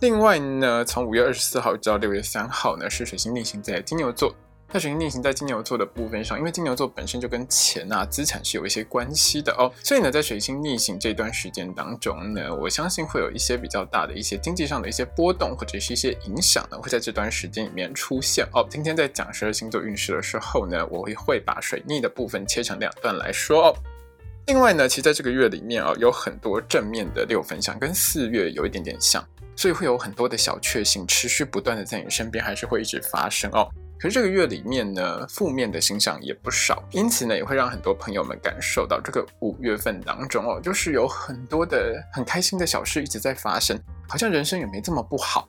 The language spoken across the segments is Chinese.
另外呢，从五月二十四号到六月三号呢，是水星逆行在金牛座。那水星逆行在金牛座的部分上，因为金牛座本身就跟钱啊、资产是有一些关系的哦，所以呢，在水星逆行这段时间当中呢，我相信会有一些比较大的一些经济上的一些波动，或者是一些影响呢，会在这段时间里面出现哦。今天在讲十二星座运势的时候呢，我会会把水逆的部分切成两段来说哦。另外呢，其实在这个月里面啊，有很多正面的六分相，跟四月有一点点像。所以会有很多的小确幸持续不断的在你身边，还是会一直发生哦。可是这个月里面呢，负面的星象也不少，因此呢，也会让很多朋友们感受到这个五月份当中哦，就是有很多的很开心的小事一直在发生，好像人生也没这么不好。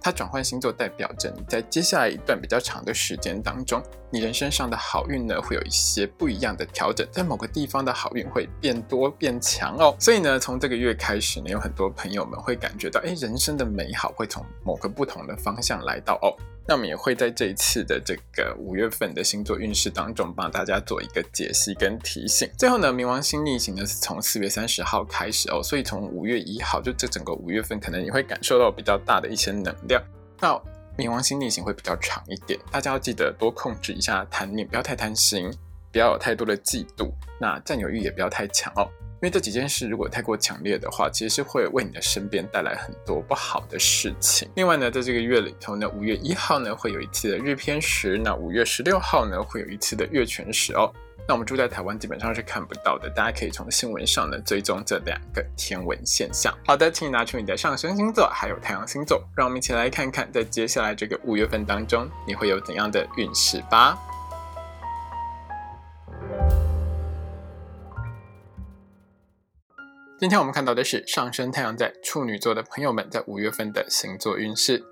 它转换星座，代表着你在接下来一段比较长的时间当中，你人生上的好运呢，会有一些不一样的调整，在某个地方的好运会变多变强哦。所以呢，从这个月开始呢，有很多朋友们会感觉到，哎，人生的美好会从某个不同的方向来到哦。那我们也会在这一次的这个五月份的星座运势当中，帮大家做一个解析跟提醒。最后呢，冥王星逆行呢是从四月三十号开始哦，所以从五月一号，就这整个五月份，可能你会感受到比较大的一些能量。那冥王星逆行会比较长一点，大家要记得多控制一下贪念，不要太贪心，不要有太多的嫉妒，那占有欲也不要太强哦。因为这几件事如果太过强烈的话，其实是会为你的身边带来很多不好的事情。另外呢，在这个月里头呢，五月一号呢会有一次的日偏食，那五月十六号呢会有一次的月全食哦。那我们住在台湾基本上是看不到的，大家可以从新闻上呢追踪这两个天文现象。好的，请你拿出你的上升星座还有太阳星座，让我们一起来看看在接下来这个五月份当中你会有怎样的运势吧。今天我们看到的是上升太阳在处女座的朋友们在五月份的星座运势。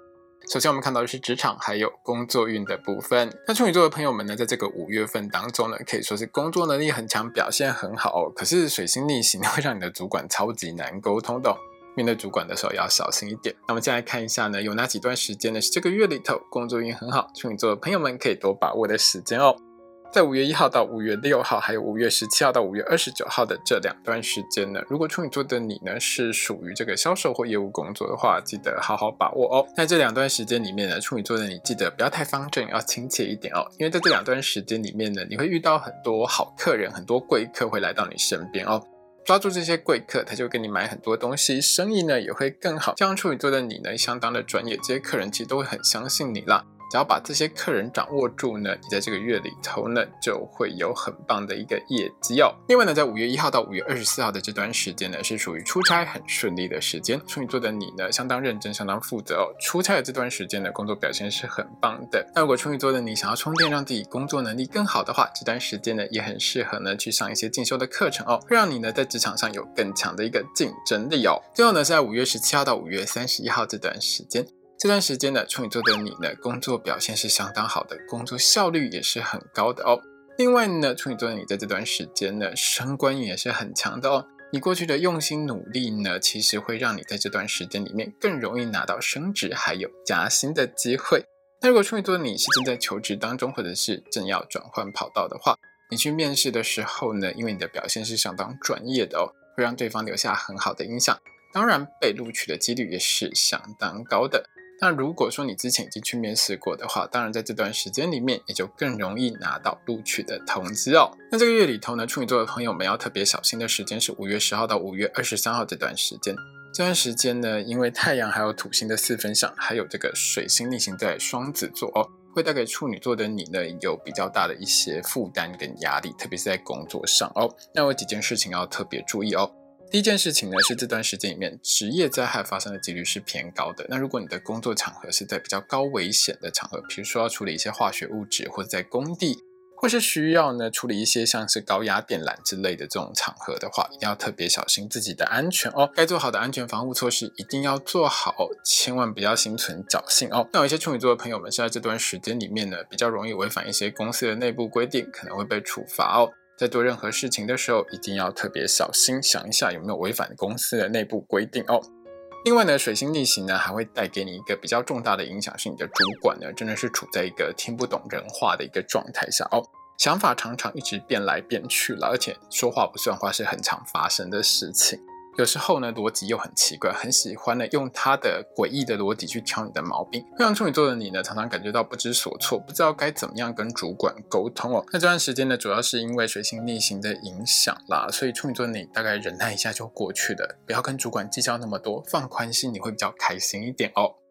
首先，我们看到的是职场还有工作运的部分。那处女座的朋友们呢，在这个五月份当中呢，可以说是工作能力很强，表现很好哦。可是水星逆行会让你的主管超级难沟通的哦，面对主管的时候要小心一点。那我们先来看一下呢，有哪几段时间呢是这个月里头工作运很好，处女座的朋友们可以多把握的时间哦。在五月一号到五月六号，还有五月十七号到五月二十九号的这两段时间呢，如果处女座的你呢是属于这个销售或业务工作的话，记得好好把握哦。在这两段时间里面呢，处女座的你记得不要太方正，要亲切一点哦。因为在这两段时间里面呢，你会遇到很多好客人，很多贵客会来到你身边哦。抓住这些贵客，他就给你买很多东西，生意呢也会更好。这样处女座的你呢，相当的专业，这些客人其实都会很相信你啦。只要把这些客人掌握住呢，你在这个月里头呢，就会有很棒的一个业绩哦。另外呢，在五月一号到五月二十四号的这段时间呢，是属于出差很顺利的时间。处女座的你呢，相当认真，相当负责哦。出差的这段时间呢，工作表现是很棒的。那如果处女座的你想要充电，让自己工作能力更好的话，这段时间呢，也很适合呢去上一些进修的课程哦，会让你呢在职场上有更强的一个竞争力哦。最后呢，是在五月十七号到五月三十一号这段时间。这段时间呢，处女座的你呢，工作表现是相当好的，工作效率也是很高的哦。另外呢，处女座的你在这段时间呢，升官也是很强的哦。你过去的用心努力呢，其实会让你在这段时间里面更容易拿到升职还有加薪的机会。那如果处女座的你是正在求职当中，或者是正要转换跑道的话，你去面试的时候呢，因为你的表现是相当专业的哦，会让对方留下很好的印象，当然被录取的几率也是相当高的。那如果说你之前已经去面试过的话，当然在这段时间里面也就更容易拿到录取的通知哦。那这个月里头呢，处女座的朋友们要特别小心的时间是五月十号到五月二十三号这段时间。这段时间呢，因为太阳还有土星的四分相，还有这个水星逆行在双子座哦，会带给处女座的你呢有比较大的一些负担跟压力，特别是在工作上哦。那有几件事情要特别注意哦。第一件事情呢，是这段时间里面职业灾害发生的几率是偏高的。那如果你的工作场合是在比较高危险的场合，比如说要处理一些化学物质，或者在工地，或是需要呢处理一些像是高压电缆之类的这种场合的话，一定要特别小心自己的安全哦。该做好的安全防护措施一定要做好，千万不要心存侥幸哦。那有一些处女座的朋友们是在这段时间里面呢，比较容易违反一些公司的内部规定，可能会被处罚哦。在做任何事情的时候，一定要特别小心，想一下有没有违反公司的内部规定哦。另外呢，水星逆行呢，还会带给你一个比较重大的影响，是你的主管呢，真的是处在一个听不懂人话的一个状态下哦，想法常常一直变来变去了，而且说话不算话是很常发生的事情。有时候呢，逻辑又很奇怪，很喜欢呢用他的诡异的逻辑去挑你的毛病，会让处女座的你呢常常感觉到不知所措，不知道该怎么样跟主管沟通哦。那这段时间呢，主要是因为水星逆行的影响啦，所以处女座的你大概忍耐一下就过去了，不要跟主管计较那么多，放宽心，你会比较开心一点哦。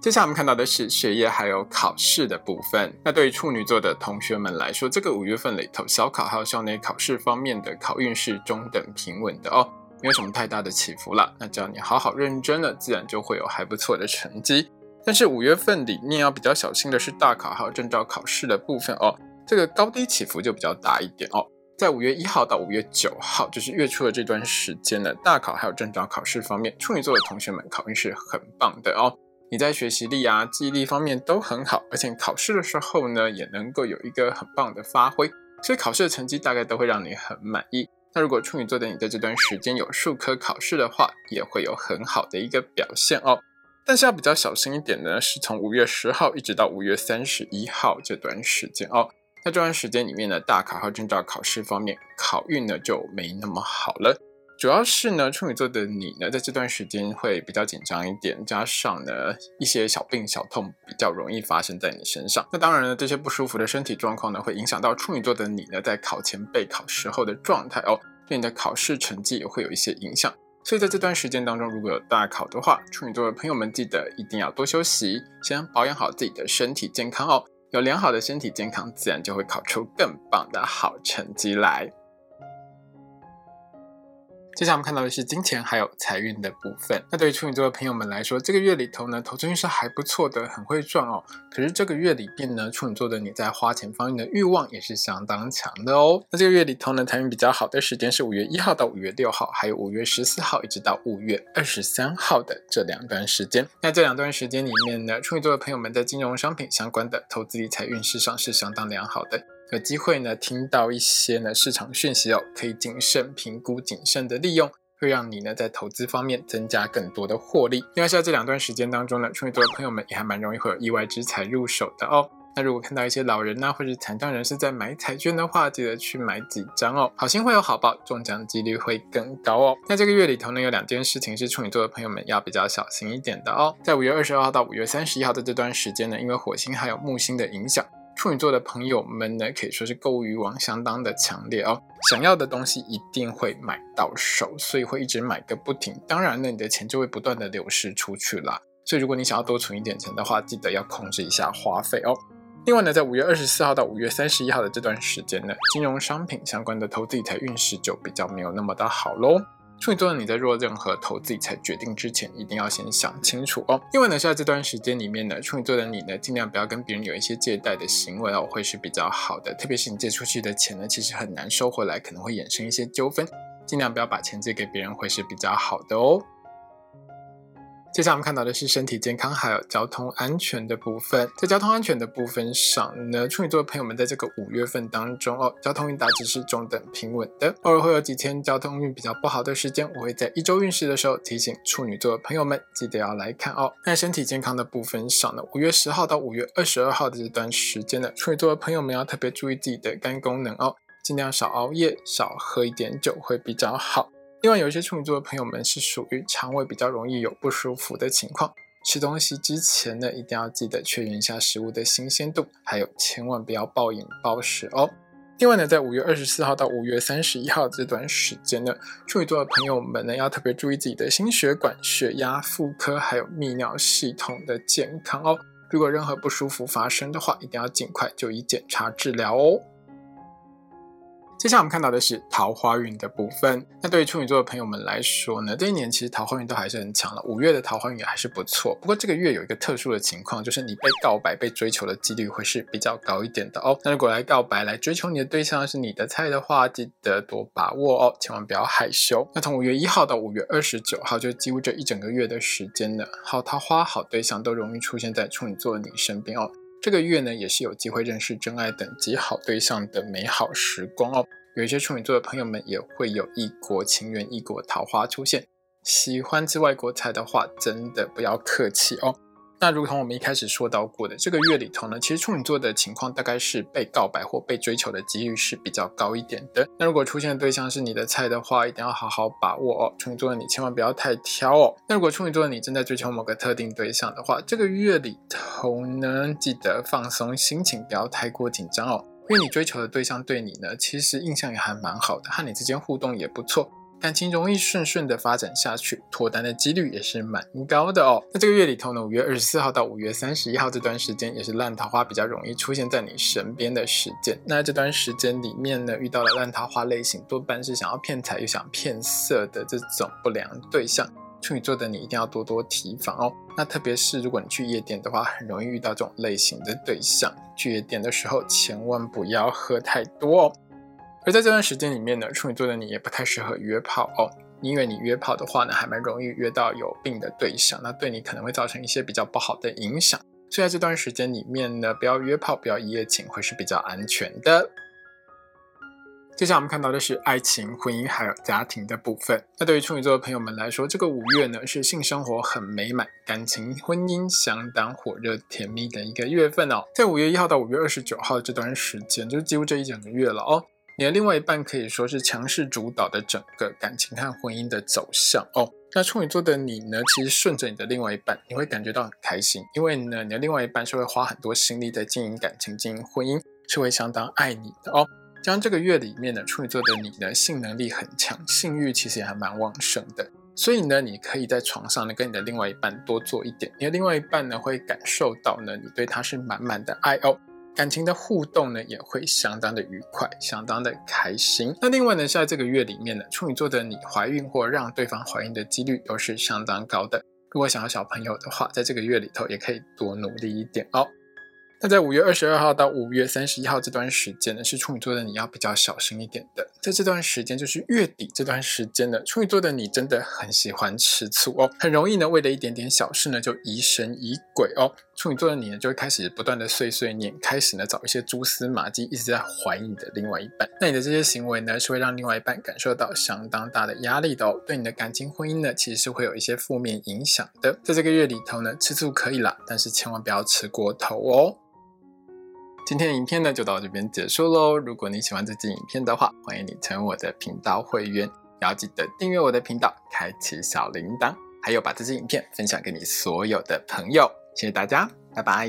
接下来我们看到的是学业还有考试的部分。那对于处女座的同学们来说，这个五月份里头，小考还有校内考试方面的考运是中等平稳的哦，没有什么太大的起伏了。那只要你好好认真了，自然就会有还不错的成绩。但是五月份里面要比较小心的是大考还有证照考试的部分哦，这个高低起伏就比较大一点哦。在五月一号到五月九号，就是月初的这段时间呢，大考还有证照考试方面，处女座的同学们考运是很棒的哦。你在学习力啊、记忆力方面都很好，而且考试的时候呢，也能够有一个很棒的发挥，所以考试的成绩大概都会让你很满意。那如果处女座的你在这段时间有数科考试的话，也会有很好的一个表现哦。但是要比较小心一点呢，是从五月十号一直到五月三十一号这段时间哦。那这段时间里面呢，大考和证照考试方面考运呢就没那么好了。主要是呢，处女座的你呢，在这段时间会比较紧张一点，加上呢一些小病小痛比较容易发生在你身上。那当然呢，这些不舒服的身体状况呢，会影响到处女座的你呢，在考前备考时候的状态哦，对你的考试成绩也会有一些影响。所以在这段时间当中，如果有大考的话，处女座的朋友们记得一定要多休息，先保养好自己的身体健康哦。有良好的身体健康，自然就会考出更棒的好成绩来。接下来我们看到的是金钱还有财运的部分。那对于处女座的朋友们来说，这个月里头呢，投资运势还不错的，很会赚哦。可是这个月里边呢，处女座的你在花钱方面的欲望也是相当强的哦。那这个月里头呢，财运比较好的时间是五月一号到五月六号，还有五月十四号一直到五月二十三号的这两段时间。那这两段时间里面呢，处女座的朋友们在金融商品相关的投资理财运势上是相当良好的。有机会呢，听到一些呢市场讯息哦，可以谨慎评估、谨慎的利用，会让你呢在投资方面增加更多的获利。另外，在这两段时间当中呢，处女座的朋友们也还蛮容易会有意外之财入手的哦。那如果看到一些老人呐，或者残障人士在买彩券的话，记得去买几张哦，好心会有好报，中奖几率会更高哦。那这个月里头呢，有两件事情是处女座的朋友们要比较小心一点的哦。在五月二十二号到五月三十一号的这段时间呢，因为火星还有木星的影响。处女座的朋友们呢，可以说是购物欲望相当的强烈哦，想要的东西一定会买到手，所以会一直买个不停。当然呢，你的钱就会不断的流失出去啦。所以如果你想要多存一点钱的话，记得要控制一下花费哦。另外呢，在五月二十四号到五月三十一号的这段时间呢，金融商品相关的投资理财运势就比较没有那么的好喽。处女座的你在做任何投资理财决定之前，一定要先想清楚哦。另外呢，在这段时间里面呢，处女座的你呢，尽量不要跟别人有一些借贷的行为哦，会是比较好的。特别是你借出去的钱呢，其实很难收回来，可能会衍生一些纠纷，尽量不要把钱借给别人，会是比较好的哦。接下来我们看到的是身体健康还有交通安全的部分。在交通安全的部分上呢，处女座的朋友们在这个五月份当中哦，交通运大致是中等平稳的，偶尔会有几天交通运比较不好的时间。我会在一周运势的时候提醒处女座的朋友们，记得要来看哦。那身体健康的部分上呢，五月十号到五月二十二号的这段时间呢，处女座的朋友们要特别注意自己的肝功能哦，尽量少熬夜，少喝一点酒会比较好。另外，有一些处女座的朋友们是属于肠胃比较容易有不舒服的情况，吃东西之前呢，一定要记得确认一下食物的新鲜度，还有千万不要暴饮暴食哦。另外呢，在五月二十四号到五月三十一号这段时间呢，处女座的朋友们呢，要特别注意自己的心血管、血压、妇科还有泌尿系统的健康哦。如果任何不舒服发生的话，一定要尽快就医检查治疗哦。接下来我们看到的是桃花运的部分。那对于处女座的朋友们来说呢，这一年其实桃花运都还是很强了。五月的桃花运也还是不错。不过这个月有一个特殊的情况，就是你被告白、被追求的几率会是比较高一点的哦。那如果来告白、来追求你的对象是你的菜的话，记得多把握哦，千万不要害羞。那从五月一号到五月二十九号，就几乎这一整个月的时间呢，好桃花、好对象都容易出现在处女座的你身边哦。这个月呢，也是有机会认识真爱等级好对象的美好时光哦。有一些处女座的朋友们也会有异国情缘、异国桃花出现。喜欢吃外国菜的话，真的不要客气哦。那如同我们一开始说到过的，这个月里头呢，其实处女座的情况大概是被告白或被追求的几率是比较高一点的。那如果出现的对象是你的菜的话，一定要好好把握哦。处女座的你千万不要太挑哦。那如果处女座的你正在追求某个特定对象的话，这个月里头呢，记得放松心情，不要太过紧张哦。因为你追求的对象对你呢，其实印象也还蛮好的，和你之间互动也不错。感情容易顺顺的发展下去，脱单的几率也是蛮高的哦。那这个月里头呢，五月二十四号到五月三十一号这段时间，也是烂桃花比较容易出现在你身边的时间。那这段时间里面呢，遇到了烂桃花类型，多半是想要骗财又想骗色的这种不良对象。处女座的你一定要多多提防哦。那特别是如果你去夜店的话，很容易遇到这种类型的对象。去夜店的时候，千万不要喝太多哦。而在这段时间里面呢，处女座的你也不太适合约炮哦，因为你约炮的话呢，还蛮容易约到有病的对象，那对你可能会造成一些比较不好的影响。所以在这段时间里面呢，不要约炮，不要一夜情，会是比较安全的。接下来我们看到的是爱情、婚姻还有家庭的部分。那对于处女座的朋友们来说，这个五月呢是性生活很美满、感情、婚姻相当火热、甜蜜的一个月份哦。在五月一号到五月二十九号这段时间，就是几乎这一整个月了哦。你的另外一半可以说是强势主导的整个感情和婚姻的走向哦。那处女座的你呢，其实顺着你的另外一半，你会感觉到很开心，因为呢，你的另外一半是会花很多心力在经营感情、经营婚姻，是会相当爱你的哦。将这个月里面呢，处女座的你呢，性能力很强，性欲其实也还蛮旺盛的，所以呢，你可以在床上呢，跟你的另外一半多做一点，你的另外一半呢，会感受到呢，你对他是满满的爱哦。感情的互动呢，也会相当的愉快，相当的开心。那另外呢，在这个月里面呢，处女座的你怀孕或让对方怀孕的几率都是相当高的。如果想要小朋友的话，在这个月里头也可以多努力一点哦。那在五月二十二号到五月三十一号这段时间呢，是处女座的你要比较小心一点的。在这段时间，就是月底这段时间呢，处女座的你真的很喜欢吃醋哦，很容易呢为了一点点小事呢就疑神疑鬼哦。处女座的你呢就会开始不断的碎碎念，开始呢找一些蛛丝马迹，一直在怀疑你的另外一半。那你的这些行为呢，是会让另外一半感受到相当大的压力的哦，对你的感情婚姻呢，其实是会有一些负面影响的。在这个月里头呢，吃醋可以啦，但是千万不要吃过头哦。今天的影片呢就到这边结束喽。如果你喜欢这支影片的话，欢迎你成为我的频道会员，也要记得订阅我的频道，开启小铃铛，还有把这支影片分享给你所有的朋友。谢谢大家，拜拜。